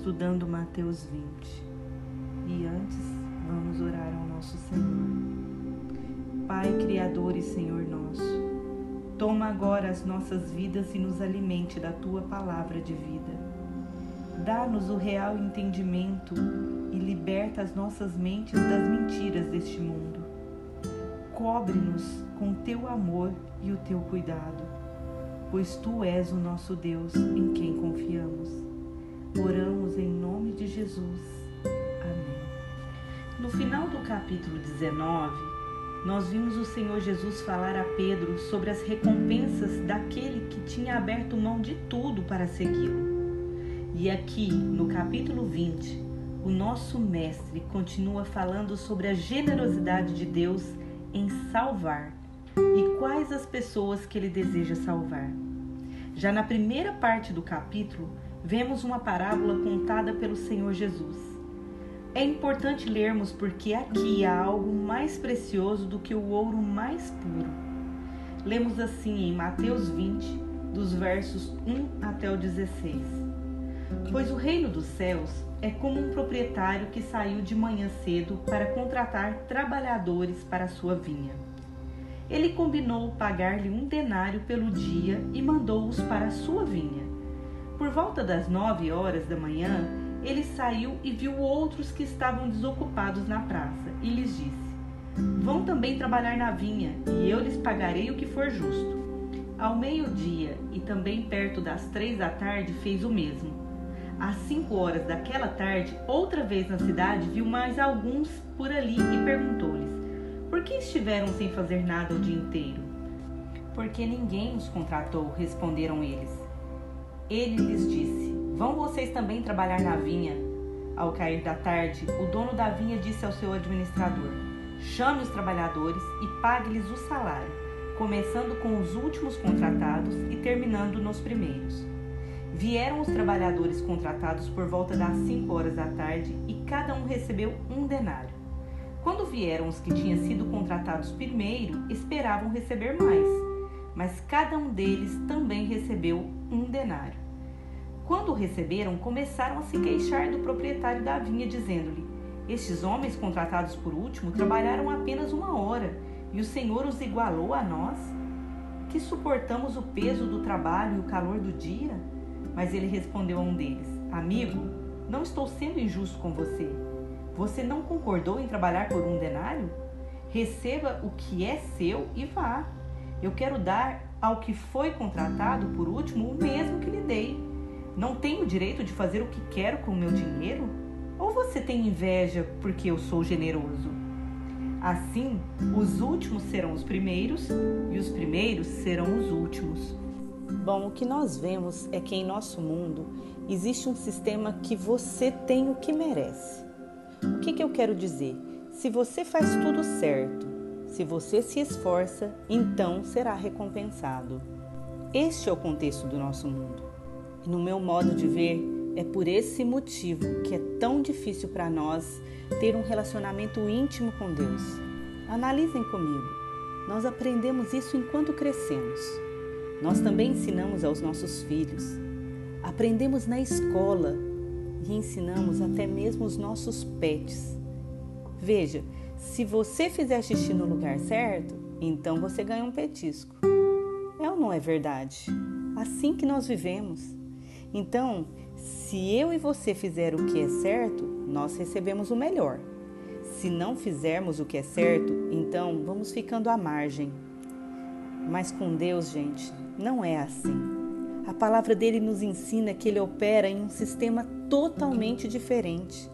estudando Mateus 20. E antes, vamos orar ao nosso Senhor. Pai, Criador e Senhor nosso, toma agora as nossas vidas e nos alimente da tua palavra de vida. Dá-nos o real entendimento e liberta as nossas mentes das mentiras deste mundo. Cobre-nos com teu amor e o teu cuidado, pois tu és o nosso Deus em quem confiamos. Jesus. Amém. No final do capítulo 19, nós vimos o Senhor Jesus falar a Pedro sobre as recompensas daquele que tinha aberto mão de tudo para segui-lo. E aqui, no capítulo 20, o nosso Mestre continua falando sobre a generosidade de Deus em salvar e quais as pessoas que ele deseja salvar. Já na primeira parte do capítulo, vemos uma parábola contada pelo Senhor Jesus. É importante lermos porque aqui há algo mais precioso do que o ouro mais puro. Lemos assim em Mateus 20, dos versos 1 até o 16. Pois o reino dos céus é como um proprietário que saiu de manhã cedo para contratar trabalhadores para a sua vinha. Ele combinou pagar-lhe um denário pelo dia e mandou-os para a sua vinha. Por volta das nove horas da manhã, ele saiu e viu outros que estavam desocupados na praça e lhes disse: Vão também trabalhar na vinha, e eu lhes pagarei o que for justo. Ao meio-dia e também perto das três da tarde fez o mesmo. Às cinco horas daquela tarde, outra vez na cidade, viu mais alguns por ali e perguntou-lhes: Por que estiveram sem fazer nada o dia inteiro? Porque ninguém os contratou, responderam eles. Ele lhes disse: Vão vocês também trabalhar na vinha? Ao cair da tarde, o dono da vinha disse ao seu administrador: Chame os trabalhadores e pague-lhes o salário, começando com os últimos contratados e terminando nos primeiros. Vieram os trabalhadores contratados por volta das cinco horas da tarde e cada um recebeu um denário. Quando vieram os que tinham sido contratados primeiro, esperavam receber mais, mas cada um deles também recebeu um denário. Quando o receberam, começaram a se queixar do proprietário da vinha, dizendo-lhe: Estes homens contratados por último trabalharam apenas uma hora e o Senhor os igualou a nós, que suportamos o peso do trabalho e o calor do dia? Mas ele respondeu a um deles: Amigo, não estou sendo injusto com você. Você não concordou em trabalhar por um denário? Receba o que é seu e vá. Eu quero dar ao que foi contratado por último o mesmo que lhe dei. Não tenho o direito de fazer o que quero com o meu dinheiro? Ou você tem inveja porque eu sou generoso? Assim, os últimos serão os primeiros e os primeiros serão os últimos. Bom, o que nós vemos é que em nosso mundo existe um sistema que você tem o que merece. O que, que eu quero dizer? Se você faz tudo certo, se você se esforça, então será recompensado. Este é o contexto do nosso mundo. No meu modo de ver, é por esse motivo que é tão difícil para nós ter um relacionamento íntimo com Deus. Analisem comigo. Nós aprendemos isso enquanto crescemos. Nós também ensinamos aos nossos filhos. Aprendemos na escola e ensinamos até mesmo os nossos pets. Veja, se você fizer xixi no lugar certo, então você ganha um petisco. É ou não é verdade? Assim que nós vivemos. Então, se eu e você fizer o que é certo, nós recebemos o melhor. Se não fizermos o que é certo, então vamos ficando à margem. Mas com Deus, gente, não é assim. A palavra dele nos ensina que ele opera em um sistema totalmente diferente.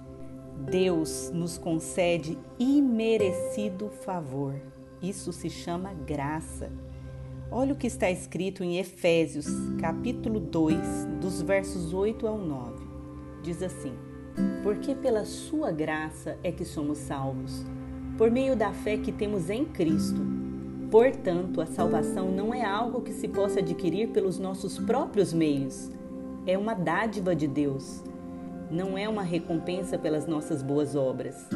Deus nos concede imerecido favor. Isso se chama graça. Olha o que está escrito em Efésios, capítulo 2, dos versos 8 ao 9. Diz assim: Porque pela sua graça é que somos salvos, por meio da fé que temos em Cristo. Portanto, a salvação não é algo que se possa adquirir pelos nossos próprios meios. É uma dádiva de Deus. Não é uma recompensa pelas nossas boas obras.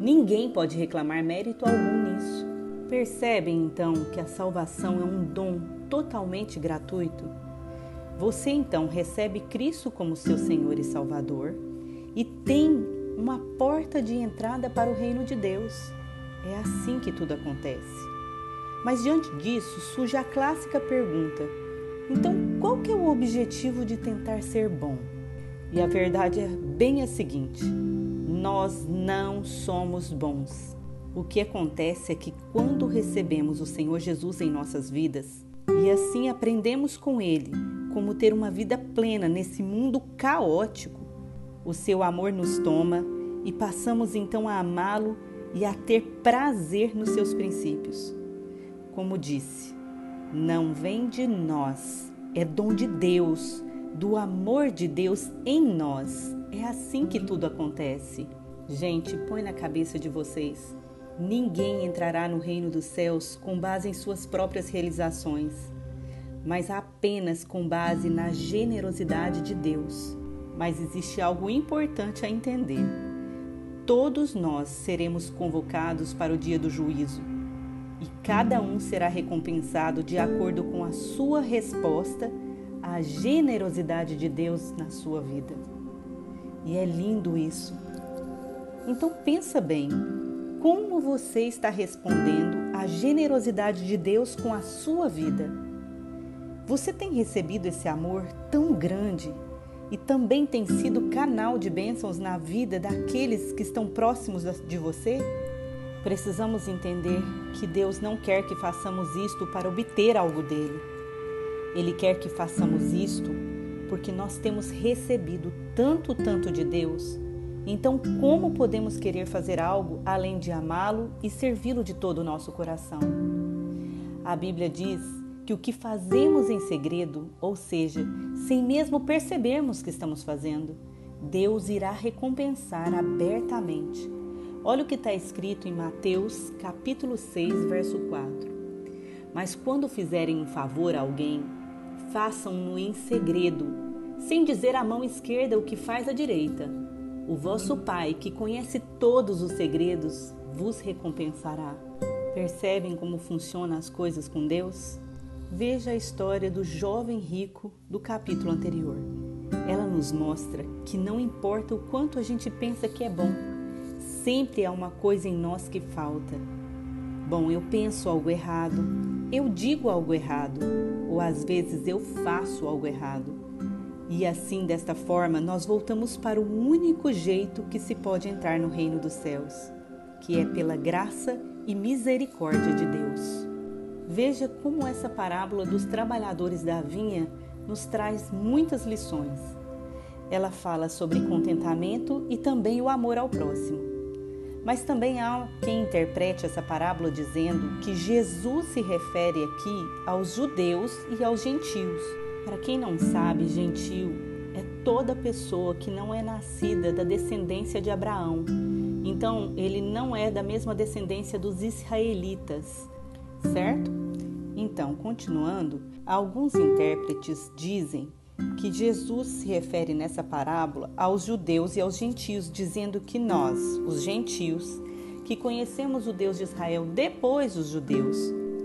Ninguém pode reclamar mérito algum nisso. Percebem então que a salvação é um dom totalmente gratuito? Você então recebe Cristo como seu Senhor e Salvador, e tem uma porta de entrada para o reino de Deus. É assim que tudo acontece. Mas diante disso surge a clássica pergunta: então qual que é o objetivo de tentar ser bom? E a verdade é bem a seguinte: nós não somos bons. O que acontece é que quando recebemos o Senhor Jesus em nossas vidas e assim aprendemos com Ele como ter uma vida plena nesse mundo caótico, o seu amor nos toma e passamos então a amá-lo e a ter prazer nos seus princípios. Como disse, não vem de nós, é dom de Deus, do amor de Deus em nós. É assim que tudo acontece. Gente, põe na cabeça de vocês. Ninguém entrará no reino dos céus com base em suas próprias realizações, mas apenas com base na generosidade de Deus. Mas existe algo importante a entender. Todos nós seremos convocados para o dia do juízo e cada um será recompensado de acordo com a sua resposta à generosidade de Deus na sua vida. E é lindo isso. Então pensa bem, como você está respondendo à generosidade de Deus com a sua vida? Você tem recebido esse amor tão grande e também tem sido canal de bênçãos na vida daqueles que estão próximos de você? Precisamos entender que Deus não quer que façamos isto para obter algo dele. Ele quer que façamos isto porque nós temos recebido tanto, tanto de Deus. Então, como podemos querer fazer algo além de amá-lo e servi-lo de todo o nosso coração? A Bíblia diz que o que fazemos em segredo, ou seja, sem mesmo percebermos que estamos fazendo, Deus irá recompensar abertamente Olha o que está escrito em Mateus capítulo 6, verso 4. Mas quando fizerem um favor a alguém, façam-no em segredo, sem dizer à mão esquerda o que faz a direita. O vosso Pai, que conhece todos os segredos, vos recompensará. Percebem como funcionam as coisas com Deus? Veja a história do jovem rico do capítulo anterior. Ela nos mostra que não importa o quanto a gente pensa que é bom, Sempre há uma coisa em nós que falta. Bom, eu penso algo errado, eu digo algo errado, ou às vezes eu faço algo errado. E assim, desta forma, nós voltamos para o único jeito que se pode entrar no reino dos céus, que é pela graça e misericórdia de Deus. Veja como essa parábola dos trabalhadores da vinha nos traz muitas lições. Ela fala sobre contentamento e também o amor ao próximo. Mas também há quem interprete essa parábola dizendo que Jesus se refere aqui aos judeus e aos gentios. Para quem não sabe, gentio é toda pessoa que não é nascida da descendência de Abraão. Então, ele não é da mesma descendência dos israelitas, certo? Então, continuando, alguns intérpretes dizem que Jesus se refere nessa parábola aos judeus e aos gentios, dizendo que nós, os gentios, que conhecemos o Deus de Israel depois dos judeus,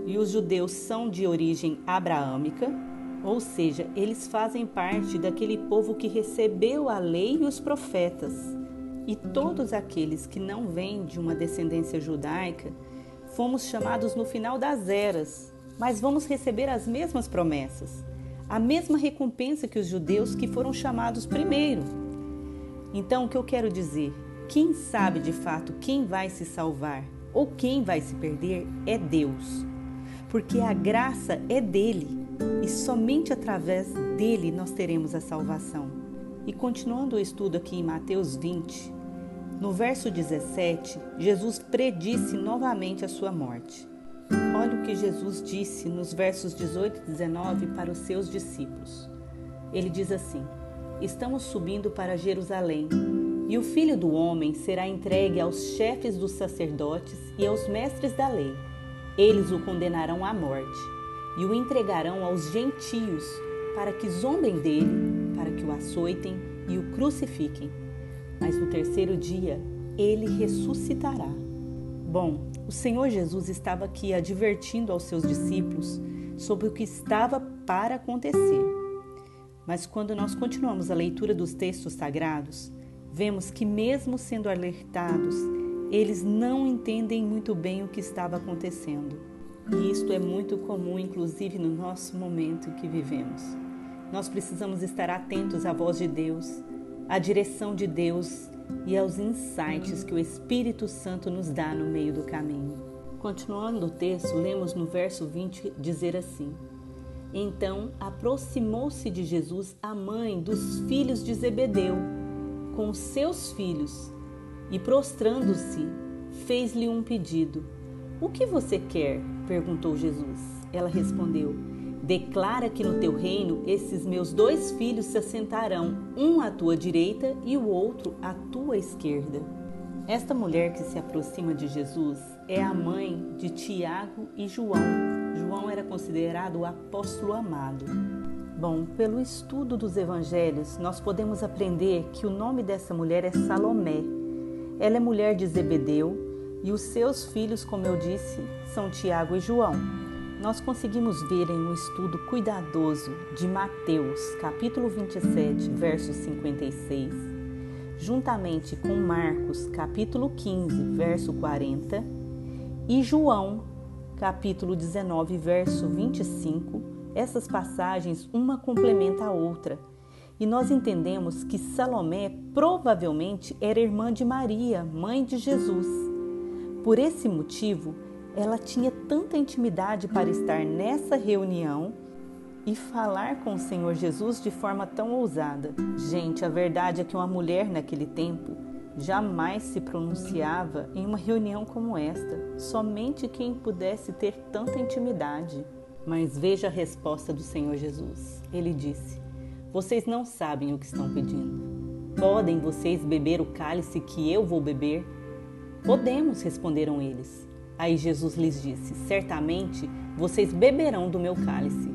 e os judeus são de origem abraâmica, ou seja, eles fazem parte daquele povo que recebeu a lei e os profetas. E todos aqueles que não vêm de uma descendência judaica, fomos chamados no final das eras, mas vamos receber as mesmas promessas a mesma recompensa que os judeus que foram chamados primeiro. Então, o que eu quero dizer? Quem sabe de fato quem vai se salvar ou quem vai se perder é Deus. Porque a graça é dele e somente através dele nós teremos a salvação. E continuando o estudo aqui em Mateus 20, no verso 17, Jesus predisse novamente a sua morte. Olha o que Jesus disse nos versos 18 e 19 para os seus discípulos. Ele diz assim: Estamos subindo para Jerusalém, e o filho do homem será entregue aos chefes dos sacerdotes e aos mestres da lei. Eles o condenarão à morte e o entregarão aos gentios para que zombem dele, para que o açoitem e o crucifiquem. Mas no terceiro dia ele ressuscitará. Bom, o Senhor Jesus estava aqui advertindo aos seus discípulos sobre o que estava para acontecer. Mas quando nós continuamos a leitura dos textos sagrados, vemos que, mesmo sendo alertados, eles não entendem muito bem o que estava acontecendo. E isto é muito comum, inclusive no nosso momento que vivemos. Nós precisamos estar atentos à voz de Deus, à direção de Deus e aos insights que o Espírito Santo nos dá no meio do caminho. Continuando o texto, lemos no verso 20 dizer assim: Então aproximou-se de Jesus a mãe dos filhos de Zebedeu, com seus filhos, e prostrando-se, fez-lhe um pedido. O que você quer? Perguntou Jesus. Ela respondeu: Declara que no teu reino esses meus dois filhos se assentarão, um à tua direita e o outro à tua esquerda. Esta mulher que se aproxima de Jesus é a mãe de Tiago e João. João era considerado o apóstolo amado. Bom, pelo estudo dos evangelhos, nós podemos aprender que o nome dessa mulher é Salomé. Ela é mulher de Zebedeu e os seus filhos, como eu disse, são Tiago e João nós conseguimos ver em um estudo cuidadoso de Mateus, capítulo 27, verso 56, juntamente com Marcos, capítulo 15, verso 40, e João, capítulo 19, verso 25, essas passagens uma complementa a outra. E nós entendemos que Salomé provavelmente era irmã de Maria, mãe de Jesus. Por esse motivo, ela tinha tanta intimidade para estar nessa reunião e falar com o Senhor Jesus de forma tão ousada. Gente, a verdade é que uma mulher naquele tempo jamais se pronunciava em uma reunião como esta, somente quem pudesse ter tanta intimidade. Mas veja a resposta do Senhor Jesus. Ele disse: Vocês não sabem o que estão pedindo. Podem vocês beber o cálice que eu vou beber? Podemos, responderam eles. Aí Jesus lhes disse: Certamente vocês beberão do meu cálice,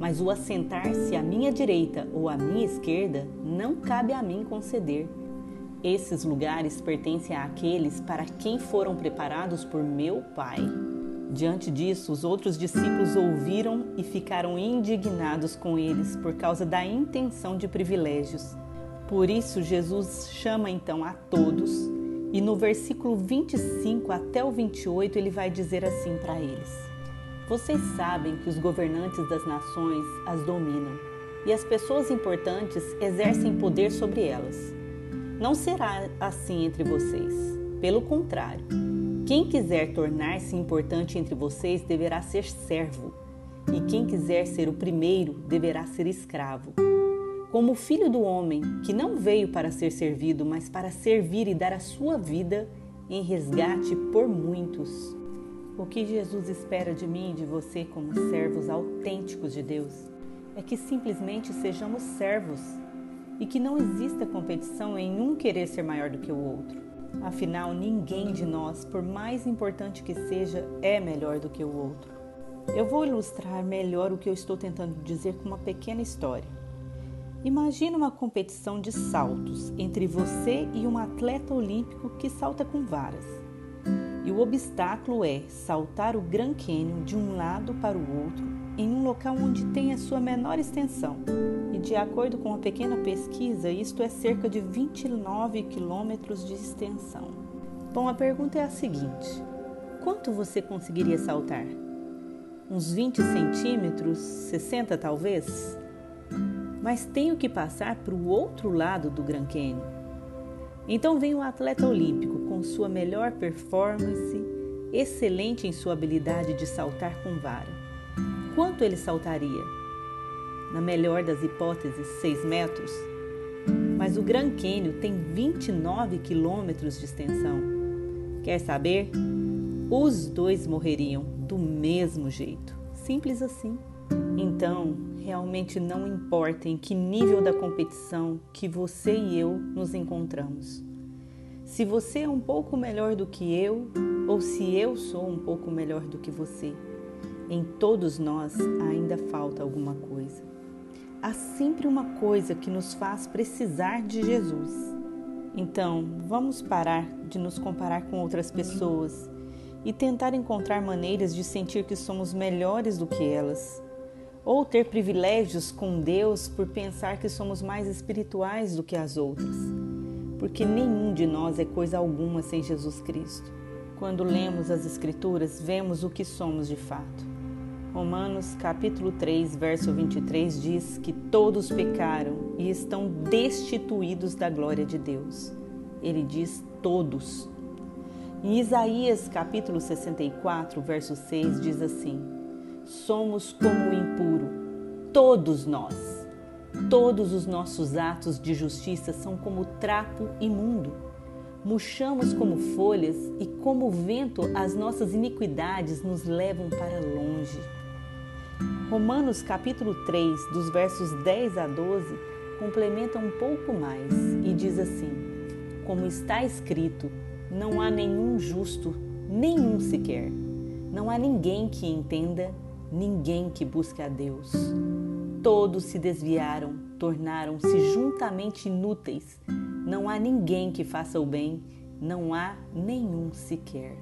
mas o assentar-se à minha direita ou à minha esquerda não cabe a mim conceder. Esses lugares pertencem àqueles para quem foram preparados por meu Pai. Diante disso, os outros discípulos ouviram e ficaram indignados com eles por causa da intenção de privilégios. Por isso, Jesus chama então a todos e no versículo 25 até o 28 ele vai dizer assim para eles: Vocês sabem que os governantes das nações as dominam e as pessoas importantes exercem poder sobre elas. Não será assim entre vocês. Pelo contrário, quem quiser tornar-se importante entre vocês deverá ser servo, e quem quiser ser o primeiro deverá ser escravo como o filho do homem, que não veio para ser servido, mas para servir e dar a sua vida em resgate por muitos. O que Jesus espera de mim e de você, como servos autênticos de Deus, é que simplesmente sejamos servos e que não exista competição em um querer ser maior do que o outro. Afinal, ninguém de nós, por mais importante que seja, é melhor do que o outro. Eu vou ilustrar melhor o que eu estou tentando dizer com uma pequena história. Imagine uma competição de saltos entre você e um atleta olímpico que salta com varas. E o obstáculo é saltar o Grand Canyon de um lado para o outro em um local onde tem a sua menor extensão. E de acordo com uma pequena pesquisa, isto é cerca de 29 quilômetros de extensão. Bom, a pergunta é a seguinte: quanto você conseguiria saltar? Uns 20 centímetros, 60 talvez? Mas tenho que passar para o outro lado do Grand Canyon. Então vem o atleta olímpico com sua melhor performance, excelente em sua habilidade de saltar com vara. Quanto ele saltaria? Na melhor das hipóteses, 6 metros. Mas o Grand Canyon tem 29 quilômetros de extensão. Quer saber? Os dois morreriam do mesmo jeito. Simples assim. Então, realmente não importa em que nível da competição que você e eu nos encontramos. Se você é um pouco melhor do que eu, ou se eu sou um pouco melhor do que você, em todos nós ainda falta alguma coisa. Há sempre uma coisa que nos faz precisar de Jesus. Então, vamos parar de nos comparar com outras pessoas e tentar encontrar maneiras de sentir que somos melhores do que elas ou ter privilégios com Deus por pensar que somos mais espirituais do que as outras. porque nenhum de nós é coisa alguma sem Jesus Cristo. Quando lemos as Escrituras, vemos o que somos de fato. Romanos capítulo 3, verso 23 diz que todos pecaram e estão destituídos da glória de Deus. Ele diz todos. Em Isaías capítulo 64, verso 6 diz assim: Somos como o impuro, todos nós. Todos os nossos atos de justiça são como trapo imundo. Murchamos como folhas e, como vento, as nossas iniquidades nos levam para longe. Romanos capítulo 3, dos versos 10 a 12, complementa um pouco mais e diz assim: Como está escrito, não há nenhum justo, nenhum sequer. Não há ninguém que entenda, ninguém que busque a Deus. Todos se desviaram, tornaram-se juntamente inúteis. Não há ninguém que faça o bem, não há nenhum sequer.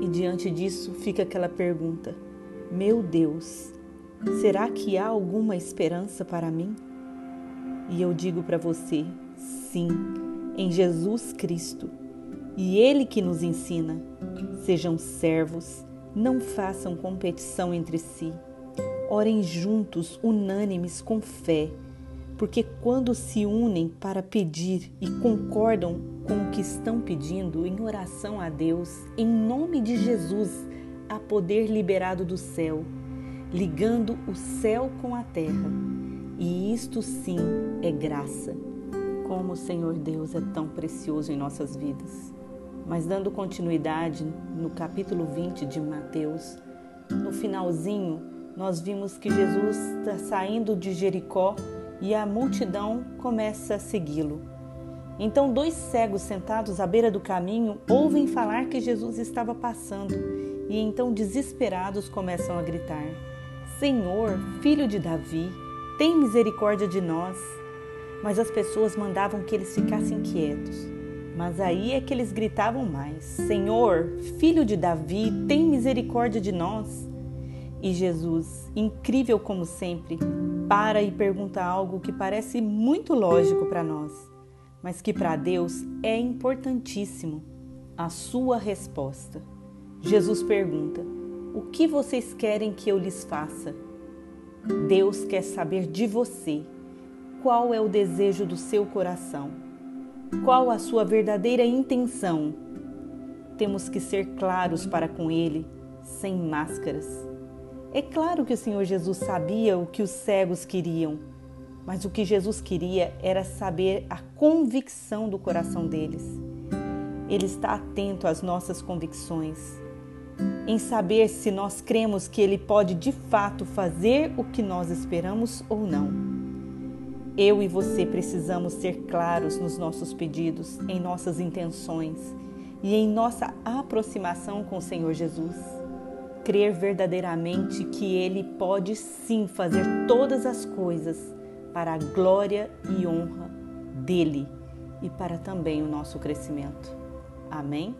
E diante disso fica aquela pergunta: Meu Deus, será que há alguma esperança para mim? E eu digo para você: sim, em Jesus Cristo. E Ele que nos ensina: sejam servos, não façam competição entre si Orem juntos, unânimes, com fé, porque quando se unem para pedir e concordam com o que estão pedindo em oração a Deus, em nome de Jesus, há poder liberado do céu, ligando o céu com a terra. E isto sim é graça. Como o Senhor Deus é tão precioso em nossas vidas. Mas dando continuidade no capítulo 20 de Mateus, no finalzinho, nós vimos que Jesus está saindo de Jericó e a multidão começa a segui-lo. Então, dois cegos sentados à beira do caminho ouvem falar que Jesus estava passando e então, desesperados, começam a gritar: Senhor, filho de Davi, tem misericórdia de nós. Mas as pessoas mandavam que eles ficassem quietos. Mas aí é que eles gritavam mais: Senhor, filho de Davi, tem misericórdia de nós. E Jesus, incrível como sempre, para e pergunta algo que parece muito lógico para nós, mas que para Deus é importantíssimo: a sua resposta. Jesus pergunta: O que vocês querem que eu lhes faça? Deus quer saber de você. Qual é o desejo do seu coração? Qual a sua verdadeira intenção? Temos que ser claros para com Ele, sem máscaras é claro que o Senhor Jesus sabia o que os cegos queriam, mas o que Jesus queria era saber a convicção do coração deles. Ele está atento às nossas convicções, em saber se nós cremos que Ele pode de fato fazer o que nós esperamos ou não. Eu e você precisamos ser claros nos nossos pedidos, em nossas intenções e em nossa aproximação com o Senhor Jesus crer verdadeiramente que Ele pode sim fazer todas as coisas para a glória e honra dele e para também o nosso crescimento. Amém?